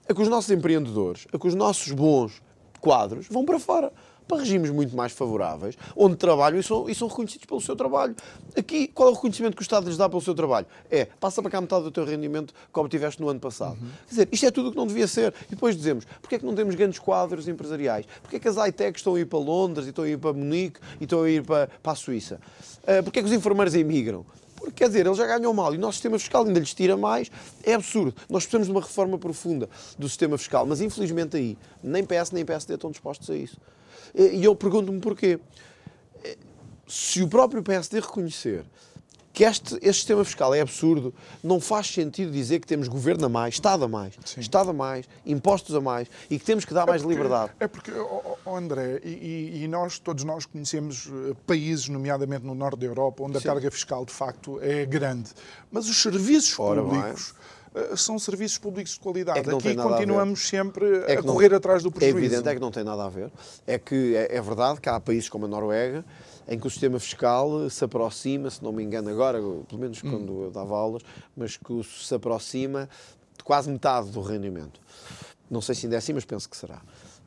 A que os nossos empreendedores, a que os nossos bons quadros vão para fora para regimes muito mais favoráveis, onde trabalham e são, e são reconhecidos pelo seu trabalho. Aqui, qual é o reconhecimento que o Estado lhes dá pelo seu trabalho? É, passa para cá metade do teu rendimento que obtiveste no ano passado. Uhum. Quer dizer, isto é tudo o que não devia ser. E depois dizemos, porquê é que não temos grandes quadros empresariais? Porquê é que as high-techs estão a ir para Londres, e estão a ir para Munique, e estão a ir para, para a Suíça? Uh, porquê é que os enfermeiros emigram? Porque, quer dizer, eles já ganham mal e o nosso sistema fiscal ainda lhes tira mais. É absurdo. Nós precisamos de uma reforma profunda do sistema fiscal, mas infelizmente aí nem PS nem PSD estão dispostos a isso. E eu pergunto-me porquê. Se o próprio PSD reconhecer que este, este sistema fiscal é absurdo, não faz sentido dizer que temos governo a mais, Estado a mais, Sim. Estado a mais, impostos a mais e que temos que dar é mais porque, liberdade. É porque, oh, oh André, e, e, nós, todos nós conhecemos eh, países, nomeadamente no norte da Europa, onde Sim. a carga fiscal de facto é grande, mas os serviços Ora públicos. Bem eh, são serviços públicos de qualidade. É Aqui continuamos sempre é a correr não, atrás do prejuízo. É evidente, é que não tem nada a ver. É que é, é verdade que há países como a Noruega em que o sistema fiscal se aproxima, se não me engano agora, pelo menos hum. quando eu dava aulas, mas que se aproxima de quase metade do rendimento. Não sei se ainda é assim, mas penso que será.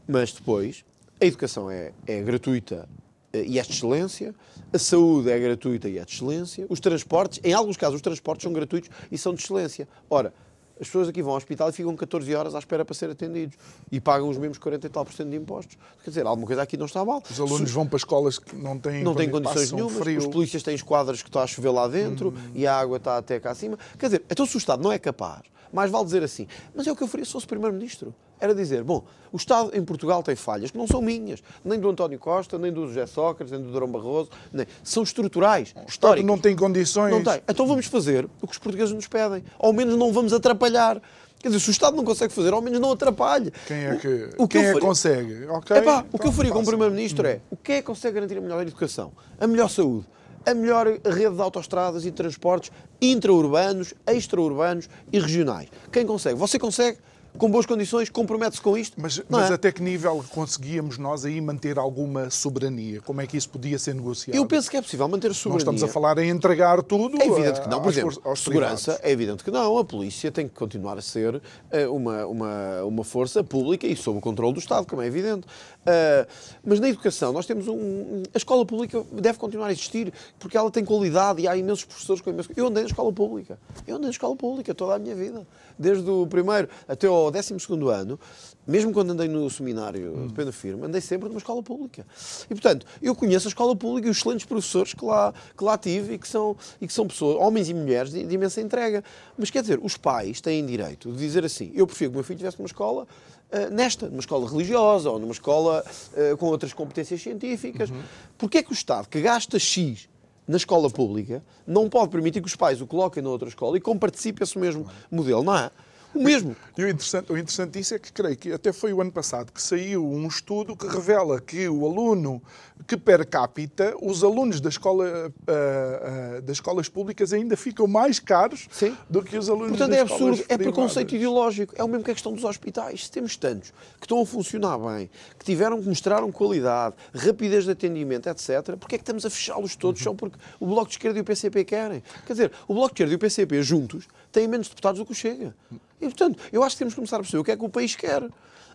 Mas depois, a educação é, é gratuita eh, e é de excelência, a saúde é gratuita e é de excelência, os transportes, em alguns casos, os transportes são gratuitos e são de excelência. Ora, As pessoas aqui vão ao hospital e ficam 14 horas à espera para ser atendidos e pagam os mesmos 40 e tal por cento de impostos. Quer dizer, alguma coisa aqui não está mal. Os alunos vão para escolas que não têm, não têm condições nenhumas, frio. os polícias têm esquadras que está a chover lá dentro hum. e a água está até cá acima. Quer dizer, então se o Estado não é capaz, mais vale dizer assim, mas é o que eu faria se fosse Primeiro-Ministro era dizer, bom, o Estado em Portugal tem falhas que não são minhas, nem do António Costa, nem do José Sócrates, nem do Durão Barroso, nem, são estruturais, o históricas. não tem condições. Não tem. Então vamos fazer o que os portugueses nos pedem. Ao menos não vamos atrapalhar. Quer dizer, se o Estado não consegue fazer, ao menos não atrapalhe. Quem é que, o, o que quem é consegue? Okay, Epá, o que eu faria como Primeiro-Ministro é, o que é que consegue garantir a melhor educação, a melhor saúde, a melhor rede de autoestradas e transportes intraurbanos, extraurbanos e regionais. Quem consegue? Você consegue? com boas condições, compromete-se com isto. Mas, mas é? até que nível conseguíamos nós aí manter alguma soberania? Como é que isso podia ser negociado? Eu penso que é possível manter soberania. Nós estamos a falar em entregar tudo. É evidente que não. Por exemplo, aos segurança, privados. é evidente que não. A polícia tem que continuar a ser eh, uma, uma, uma força pública e sob o controle do Estado, como é evidente. Uh, mas na educação, nós temos um. A escola pública deve continuar a existir porque ela tem qualidade e há imensos professores com imensos. Eu andei na escola pública. Eu andei na escola pública toda a minha vida. Desde o primeiro até ao décimo segundo ano, mesmo quando andei no seminário hum. de Pena Firme, andei sempre numa escola pública. E, portanto, eu conheço a escola pública e os excelentes professores que lá, que lá tive e que, são, e que são pessoas, homens e mulheres, de, de imensa entrega. Mas, quer dizer, os pais têm direito de dizer assim: eu prefiro que o meu filho estivesse numa escola Uh, nesta, numa escola religiosa ou numa escola uh, com outras competências científicas. Uhum. Porque é que o Estado, que gasta X na escola pública, não pode permitir que os pais o coloquem na outra escola e comparticipe esse mesmo modelo? Não é? O mesmo. E o interessante, o interessante disso é que creio que até foi o ano passado que saiu um estudo que revela que o aluno que per capita, os alunos da escola, uh, uh, das escolas públicas ainda ficam mais caros Sim. do que os alunos Portanto, das é absurdo, é preconceito ideológico. É o mesmo que a questão dos hospitais. Se temos tantos que estão a funcionar bem, que tiveram que mostraram qualidade, rapidez de atendimento, etc., porque é que estamos a fechá-los todos uhum. só porque o Bloco de Esquerda e o PCP querem? Quer dizer, o Bloco de Esquerda e o PCP juntos têm menos deputados do que o Chega. E, portanto, eu acho que temos que começar a perceber o que é que o país quer.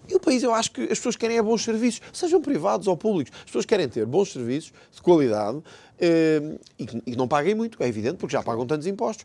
E o país, eu acho que as pessoas querem é bons serviços, sejam privados ou públicos. As pessoas querem ter bons serviços, de qualidade, eh, e, que, e que não paguem muito, é evidente, porque já pagam tantos impostos.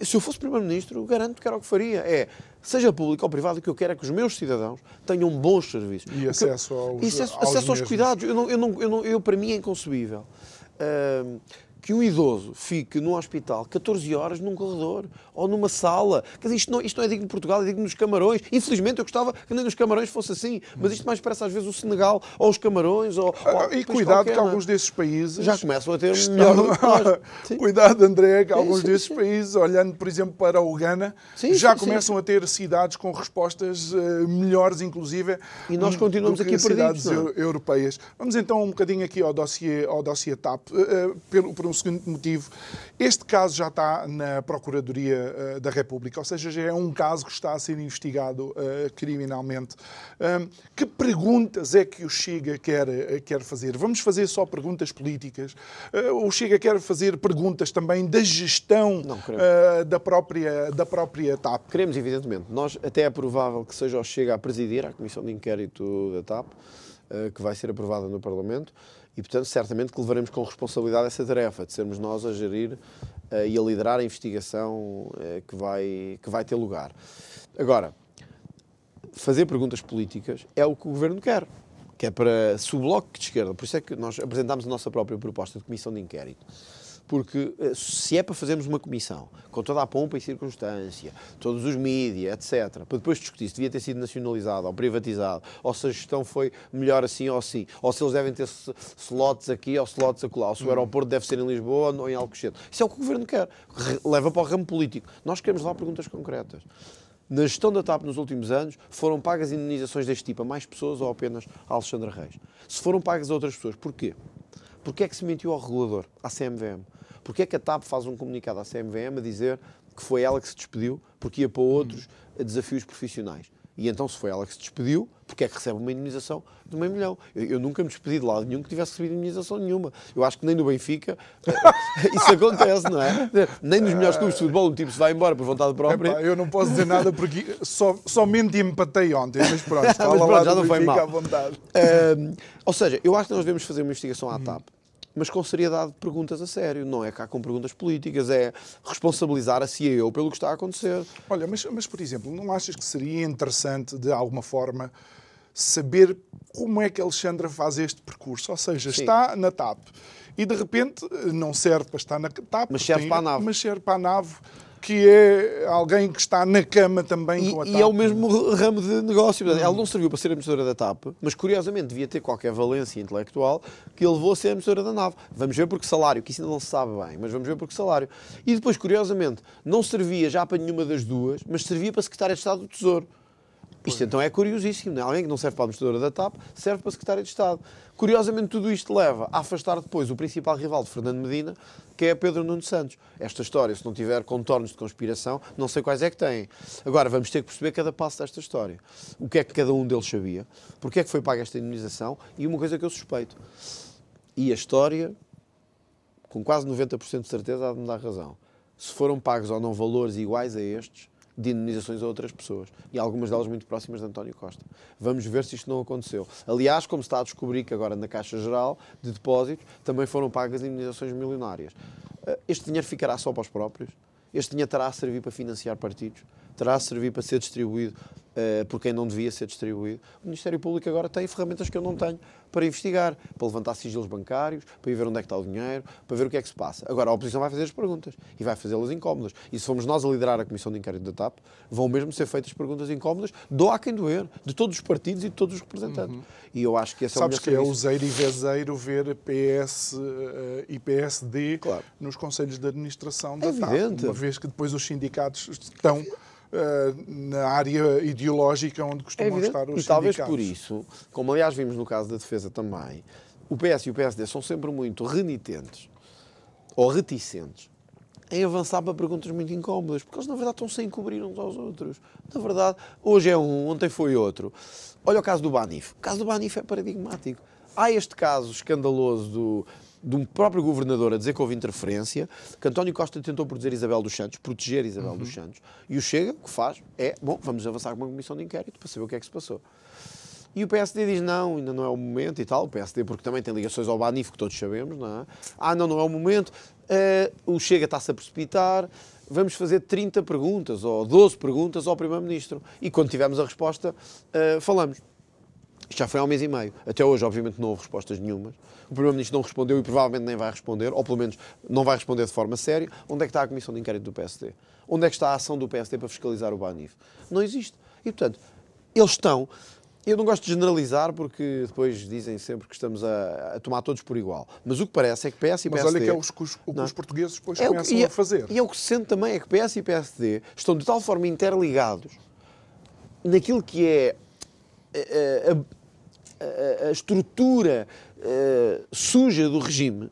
Se eu fosse Primeiro-Ministro, garanto que era o que faria. É, seja público ou privado, o que eu quero é que os meus cidadãos tenham bons serviços. E acesso aos, e acesso, aos, acesso aos cuidados. Eu, não, eu, não, eu, não, eu, para mim, é inconcebível. Uh, que um idoso fique num hospital 14 horas num corredor ou numa sala. Quer dizer, isto não, isto não é digno de Portugal, é digno dos Camarões. Infelizmente, eu gostava que nem nos Camarões fosse assim, mas isto mais parece às vezes o Senegal ou os Camarões. Ou, ou ah, e cuidado qualquer, que alguns é? desses países já começam a ter estão... melhor. cuidado, André, que sim, alguns sim, desses sim. países, olhando por exemplo para o Ghana, já começam a ter cidades com respostas uh, melhores, inclusive. E nós continuamos aqui perdidos. Cidades não? europeias. Vamos então um bocadinho aqui ao dossiê, ao dossiê TAP, uh, pelo, por um segundo motivo. Este caso já está na Procuradoria uh, da República, ou seja, já é um caso que está a ser investigado uh, criminalmente. Que perguntas é que o Chega quer, uh, quer fazer? Vamos fazer só perguntas políticas? o Chega quer fazer perguntas também da gestão da, própria, da própria TAP? Queremos, evidentemente. Nós, até é provável que seja o Chega a presidir a Comissão de Inquérito da TAP, que vai ser aprovada no Parlamento. E, portanto, certamente que levaremos com responsabilidade essa tarefa, de sermos nós a gerir uh, e a liderar a investigação uh, que, vai, que vai ter lugar. Agora, fazer perguntas políticas é o que o Governo quer. Que é para, se o Bloco de Esquerda, por isso é que nós apresentámos a nossa própria proposta de comissão de inquérito, porque eh, se é para fazermos uma comissão com toda a pompa e circunstância, todos os mídias, etc., para depois discutir se devia ter sido nacionalizado ou privatizado, ou se a gestão foi melhor assim ou assim, ou se eles devem ter slots aqui ou slots acolá, ou se o aeroporto deve ser em Lisboa ou em Alcochete. Isso é o que o Governo quer. Leva para o ramo político. Nós queremos lá perguntas concretas. Na gestão da TAP nos últimos anos, foram pagas indenizações deste tipo a mais pessoas ou apenas a Alexandre Reis? Se foram pagas a outras pessoas, porquê? Porquê é que se mentiu ao regulador, à CMVM? Porquê é que a TAP faz um comunicado à CMVM a dizer que foi ela que se despediu porque ia para outros desafios profissionais? E então, se foi ela que se despediu, porque é que recebe uma indenização de meio milhão? Eu, eu, nunca me despedi de lado nenhum que tivesse recebido indenização nenhuma. Eu acho que nem no Benfica isso acontece, não é? Nem nos melhores clubes de futebol um tipo se vai embora por vontade própria. Epá, eu não posso dizer nada porque só, somente empatei ontem, mas pronto, mas pronto já não foi mal. à vontade. Uh, ou seja, eu acho que nós devemos fazer uma investigação à TAP mas com seriedade de perguntas a sério. Não é cá com perguntas políticas, é responsabilizar a eu pelo que está a acontecer. Olha, mas, mas por exemplo, não achas que seria interessante, de alguma forma, saber como é que a Alexandra faz este percurso? Ou seja, Sim. está na TAP e de repente não serve para estar na TAP, mas serve tem, para a nave. Mas serve para a nave que é alguém que está na cama também e, com a TAP. E é o mesmo ramo de negócio. Ela não serviu para ser administradora da TAP, mas curiosamente devia ter qualquer valência intelectual que ele levou a ser administradora da nave. Vamos ver porque salário, que isso ainda não se sabe bem, mas vamos ver porque salário. E depois, curiosamente, não servia já para nenhuma das duas, mas servia para secretária de Estado do Tesouro. Isto então é curiosíssimo. Não é? Alguém que não serve para a administradora da TAP serve para a secretária de Estado. Curiosamente, tudo isto leva a afastar depois o principal rival de Fernando Medina, que é Pedro Nuno Santos. Esta história, se não tiver contornos de conspiração, não sei quais é que têm. Agora, vamos ter que perceber cada passo desta história. O que é que cada um deles sabia, porque é que foi paga esta indemnização e uma coisa que eu suspeito. E a história, com quase 90% de certeza, há de me dar razão. Se foram pagos ou não valores iguais a estes, de indemnizações a outras pessoas. E algumas delas muito próximas de António Costa. Vamos ver se isto não aconteceu. Aliás, como se está a descobrir que agora na Caixa Geral de Depósitos também foram pagas indemnizações milionárias. Eh, este dinheiro ficará só para os próprios? Este dinheiro terá a servir para financiar partidos? Terá a servir para ser distribuído uh, por quem não devia ser distribuído? O Ministério Público agora tem ferramentas que eu não tenho para investigar, para levantar sigilos bancários, para ir ver onde é que está o dinheiro, para ver o que é que se passa. Agora, a oposição vai fazer as perguntas e vai fazê-las incómodas. E se formos nós a liderar a Comissão de Inquérito da TAP, vão mesmo ser feitas perguntas incómodas, do a quem doer, de todos os partidos e de todos os representantes. Uhum. E eu acho que essa Sabes é que é useiro e vezeiro ver PS uh, eh, e PSD claro. nos conselhos de administração da é TAP, uma vez que depois os sindicatos estão na área ideológica onde costumam é estar os e talvez por isso, como aliás vimos no caso da defesa também, o PS e o PSD são sempre muito renitentes ou reticentes em avançar para perguntas muito incómodas, porque eles na verdade estão sem cobrir uns aos outros. Na verdade, hoje é um, ontem foi outro. Olha o caso do Banif. O caso do Banif é paradigmático. Há este caso escandaloso do, de um próprio governador a dizer que houve interferência, que António Costa tentou proteger Isabel dos Santos, proteger Isabel uhum. dos Santos, e o Chega, o que faz, é, bom, vamos avançar com uma comissão de inquérito para saber o que é que se passou. E o PSD diz não, ainda não é o momento e tal. O PSD, porque também tem ligações ao Banif, que todos sabemos, não é? Ah, não, não é o momento. Uh, o Chega está-se a precipitar. Vamos fazer 30 perguntas ou 12 perguntas ao Primeiro-Ministro. E quando tivermos a resposta, uh, falamos. Isto já foi há um mês e meio. Até hoje, obviamente, não houve respostas nenhumas. O Primeiro-Ministro não respondeu e provavelmente nem vai responder, ou pelo menos não vai responder de forma séria. Onde é que está a Comissão de Inquérito do PSD? Onde é que está a ação do PSD para fiscalizar o Banif? Não existe. E, portanto, eles estão. Eu não gosto de generalizar porque depois dizem sempre que estamos a, a tomar todos por igual. Mas o que parece é que PS e PSD... Mas olha que é os, o que os portugueses depois é começam que, a fazer. E é o que se sente também, é que PS e PSD estão de tal forma interligados naquilo que é a, a, a, estrutura uh, suja do regime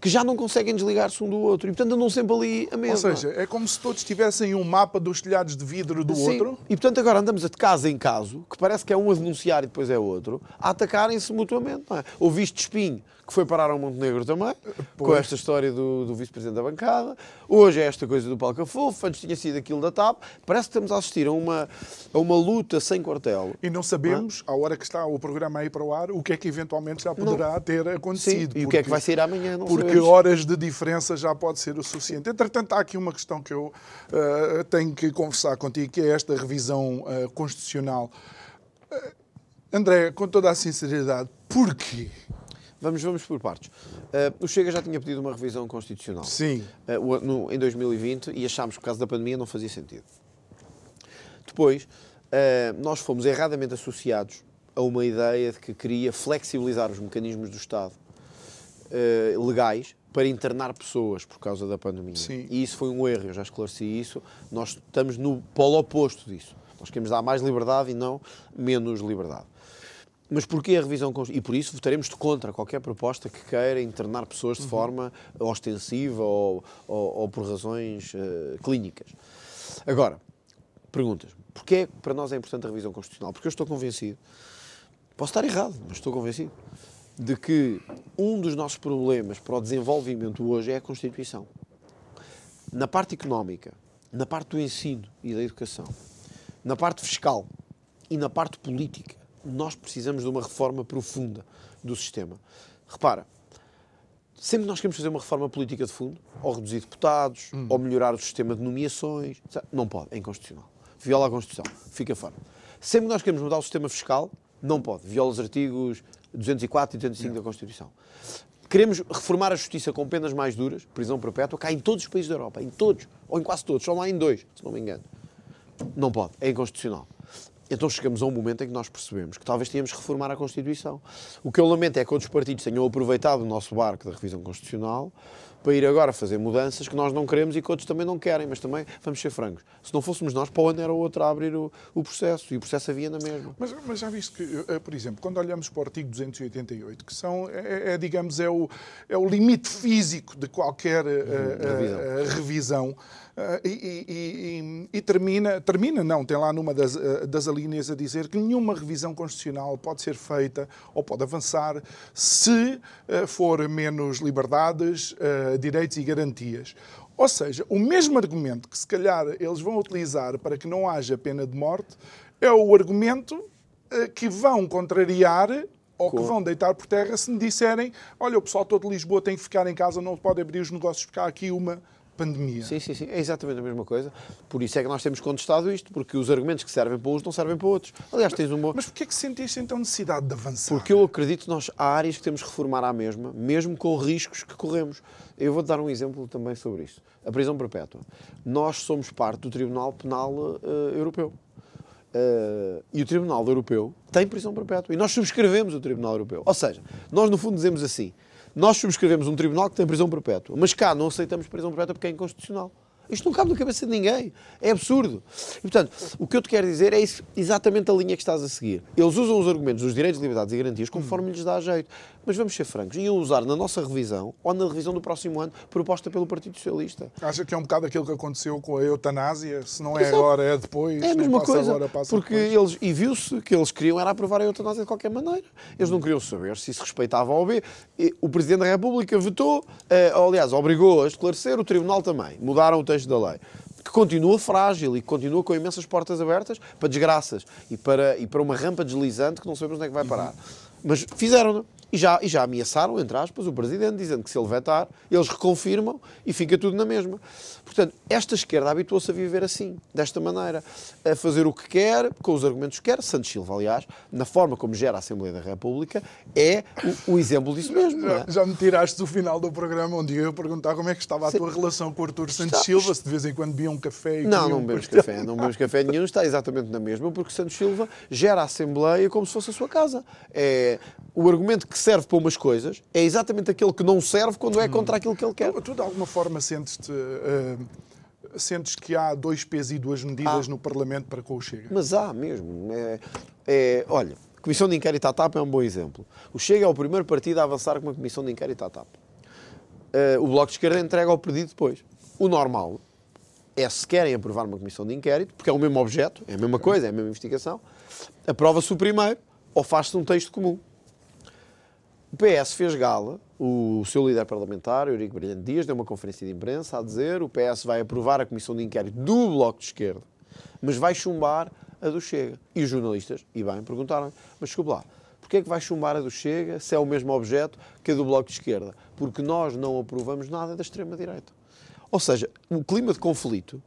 que já não conseguem desligar-se um do outro e, portanto, andam sempre ali a mesma. Ou seja, é como se todos tivessem um mapa dos telhados de vidro do Sim. outro. E, portanto, agora andamos de caso em caso, que parece que é um a denunciar e depois é outro, a atacarem-se mutuamente. Não é? Ouviste espinho que foi parar ao Montenegro também, pois. com esta história do, do vice-presidente da bancada. Hoje é esta coisa do Palca Fofo, antes tinha sido aquilo da TAP. Parece que estamos a assistir a uma, a uma luta sem quartel. E não sabemos, não é? à hora que está o programa aí para o ar, o que é que eventualmente já poderá não. ter acontecido. Sim. E porque, o que é que vai sair amanhã, não Porque sabemos. horas de diferença já pode ser o suficiente. Entretanto, há aqui uma questão que eu uh, tenho que conversar contigo, que é esta revisão uh, constitucional. Uh, André, com toda a sinceridade, porquê? Vamos, vamos por partes. Uh, o Chega já tinha pedido uma revisão constitucional. Sim. Uh, no, em 2020 e achámos que por causa da pandemia não fazia sentido. Depois, uh, nós fomos erradamente associados a uma ideia de que queria flexibilizar os mecanismos do Estado legais para internar pessoas por causa da pandemia. Sim. E isso foi um erro, eu já esclareci isso. Nós estamos no polo oposto disso. Nós queremos dar mais liberdade e não menos liberdade. Mas porquê a revisão E por isso votaremos contra qualquer proposta que queira internar pessoas de uhum. forma ostensiva ou, ou, ou por razões uh, clínicas. Agora, perguntas. Porquê é para nós é importante a revisão constitucional? Porque eu estou convencido, posso estar errado, mas estou convencido, de que um dos nossos problemas para o desenvolvimento hoje é a Constituição. Na parte económica, na parte do ensino e da educação, na parte fiscal e na parte política, nós precisamos de uma reforma profunda do sistema. Repara, sempre que nós queremos fazer uma reforma política de fundo, ou reduzir deputados, hum. ou melhorar o sistema de nomeações, não pode, é inconstitucional. Viola a Constituição, fica fora. Sempre que nós queremos mudar o sistema fiscal, não pode, viola os artigos 204 e 205 da Constituição. Queremos reformar a justiça com penas mais duras, prisão perpétua, cá em todos os países da Europa, em todos, ou em quase todos, só lá em dois, se não me engano. Não pode, é inconstitucional. Então chegamos a um momento em que nós percebemos que talvez tenhamos que reformar a Constituição. O que eu lamento é que outros partidos tenham aproveitado o nosso barco da revisão constitucional para ir agora fazer mudanças que nós não queremos e que outros também não querem, mas também, vamos ser francos, se não fôssemos nós, para onde era o outro a abrir o, o processo, e o processo havia na mesma. Mas, mas, já viste que, eh, por exemplo, quando olhamos para o artigo 288, que são, é, é digamos, é o, é o limite físico de qualquer uh, uh, revisão, Uh, e, e, e, e, termina, termina não, tem lá numa das, uh, das alíneas a dizer que nenhuma revisão constitucional pode ser feita ou pode avançar se uh, for menos liberdades, direitos e garantias. Ou seja, o mesmo argumento que se calhar eles vão utilizar para que não haja pena de morte é o argumento que vão contrariar ou que vão deitar por terra se me disserem olha, o pessoal todo de Lisboa tem que ficar em casa, não pode abrir os negócios porque há aqui uma pandemia. Sim, sim, sim. É exatamente a mesma coisa. Por isso é que nós temos contestado isto, porque os argumentos que servem para uns não servem para outros. Aliás, tens um Mas porquê é que sentiste então necessidade de avançar? Porque eu acredito que nós há áreas que temos que reformar à mesma, mesmo com riscos que corremos. Eu vou-te dar um exemplo também sobre isso. A prisão perpétua. Nós somos parte do Tribunal Penal uh, Europeu. Uh, e o Tribunal Europeu tem prisão perpétua. E nós subscrevemos o Tribunal Europeu. Ou seja, nós no fundo dizemos assim: nós subscrevemos um tribunal que tem prisão perpétua, mas cá não aceitamos prisão perpétua porque é inconstitucional. Isto não cabe na cabeça de ninguém. É absurdo. E, portanto, o que eu te quero dizer é isso, exatamente a linha que estás a seguir. Eles usam os argumentos dos direitos, liberdades e garantias conforme hum. lhes dá jeito. Mas vamos ser francos, iam usar na nossa revisão ou na revisão do próximo ano proposta pelo Partido Socialista. Acha que é um bocado aquilo que aconteceu com a eutanásia? Se não é Exato. agora, é depois. É a mesma coisa. Agora, porque depois. eles, e viu-se que eles queriam era aprovar a eutanásia de qualquer maneira. Eles não queriam saber se isso respeitava ou B. O Presidente da República vetou, eh, aliás, obrigou a esclarecer, o Tribunal também. Mudaram o texto da lei que continua frágil e que continua com imensas portas abertas para desgraças e para, e para uma rampa deslizante que não sabemos onde é que vai parar. Mas fizeram-no. E já, e já ameaçaram, entre aspas, o Presidente, dizendo que se ele vetar, eles reconfirmam e fica tudo na mesma. Portanto, esta esquerda habituou-se a viver assim, desta maneira, a fazer o que quer, com os argumentos que quer. Santos Silva, aliás, na forma como gera a Assembleia da República, é o, o exemplo disso mesmo. Já, é? já, me tiraste do final do programa, onde eu ia perguntar como é que estava a Sim. tua relação com o Artur Santos está... Silva, se de vez em quando bebia um café e Não, não bebemos café, não bebemos café nenhum, está exatamente na mesma, porque Santos Silva gera a Assembleia como se fosse a sua casa. É o argumento que serve para umas coisas é exatamente aquele que não serve quando é contra aquilo que ele quer. Tu, tu de alguma forma sentes-te. Uh, sentes que há dois pesos e duas medidas no Parlamento para com o Chega? Mas há mesmo. É, é, olha, a Comissão de Inquérito à TAP é um bom exemplo. O Chega é o primeiro partido a avançar com uma Comissão de Inquérito à TAP. Uh, o Bloco de Esquerda entrega ao pedido depois. O normal é, se querem aprovar uma Comissão de Inquérito, porque é o mesmo objeto, é a mesma coisa, é a mesma investigação, aprova-se o primeiro ou faz-se um texto comum. O PS fez gala, o seu líder parlamentar, Eurico Brilhante Dias, deu uma conferência de imprensa a dizer o PS vai aprovar a comissão de inquérito do Bloco de Esquerda, mas vai chumbar a do Chega. E os jornalistas, e bem, perguntaram mas desculpe lá, porquê é que vai chumbar a do Chega se é o mesmo objeto que a do Bloco de Esquerda? Porque nós não aprovamos nada da extrema-direita. Ou seja, o clima de conflito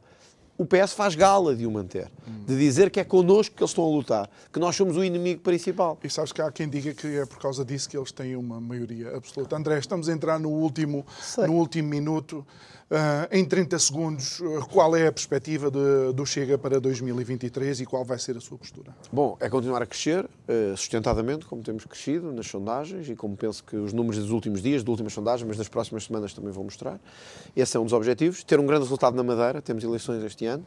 o PS faz gala de o manter, de dizer que é connosco que eles estão a lutar, que nós somos o inimigo principal. E sabes que há quem diga que é por causa disso que eles têm uma maioria absoluta. André, estamos a entrar no último, no último minuto. Uh, em 30 segundos, uh, qual é a perspectiva de, do Chega para 2023 e qual vai ser a sua postura? Bom, é continuar a crescer uh, sustentadamente, como temos crescido nas sondagens e como penso que os números dos últimos dias, das últimas sondagens, mas das próximas semanas também vão mostrar. Esse é um dos objetivos. Ter um grande resultado na Madeira. Temos eleições este ano,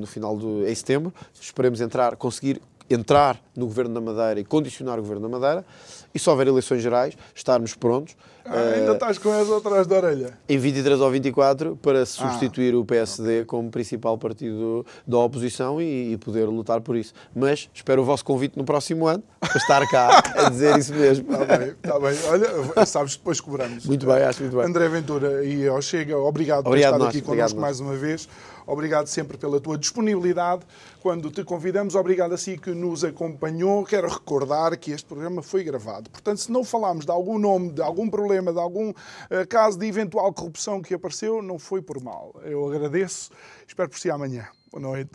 no final de em setembro. Esperemos entrar, conseguir entrar no Governo da Madeira e condicionar o Governo da Madeira e se houver eleições gerais, estarmos prontos. Ah, ainda uh, estás com essa atrás da orelha. Em 23 ou 24, para ah, substituir ah, o PSD okay. como principal partido da oposição e, e, poder lutar por isso. Mas espero o vosso convite no próximo ano para estar cá a dizer isso mesmo. Está bem, está bem. Olha, sabes, depois cobramos. Muito bem, acho muito bem. André Ventura e ao Chega, obrigado, obrigado por estar nós, aqui connosco mais uma vez. Obrigado sempre pela tua disponibilidade. Quando te convidamos, obrigado a si que nos acompanhou. Quero recordar que este programa foi gravado. Portanto, se não falámos de algum nome, de algum problema, de algum uh, caso de eventual corrupção que apareceu, não foi por mal. Eu agradeço. Espero por si amanhã. Boa noite.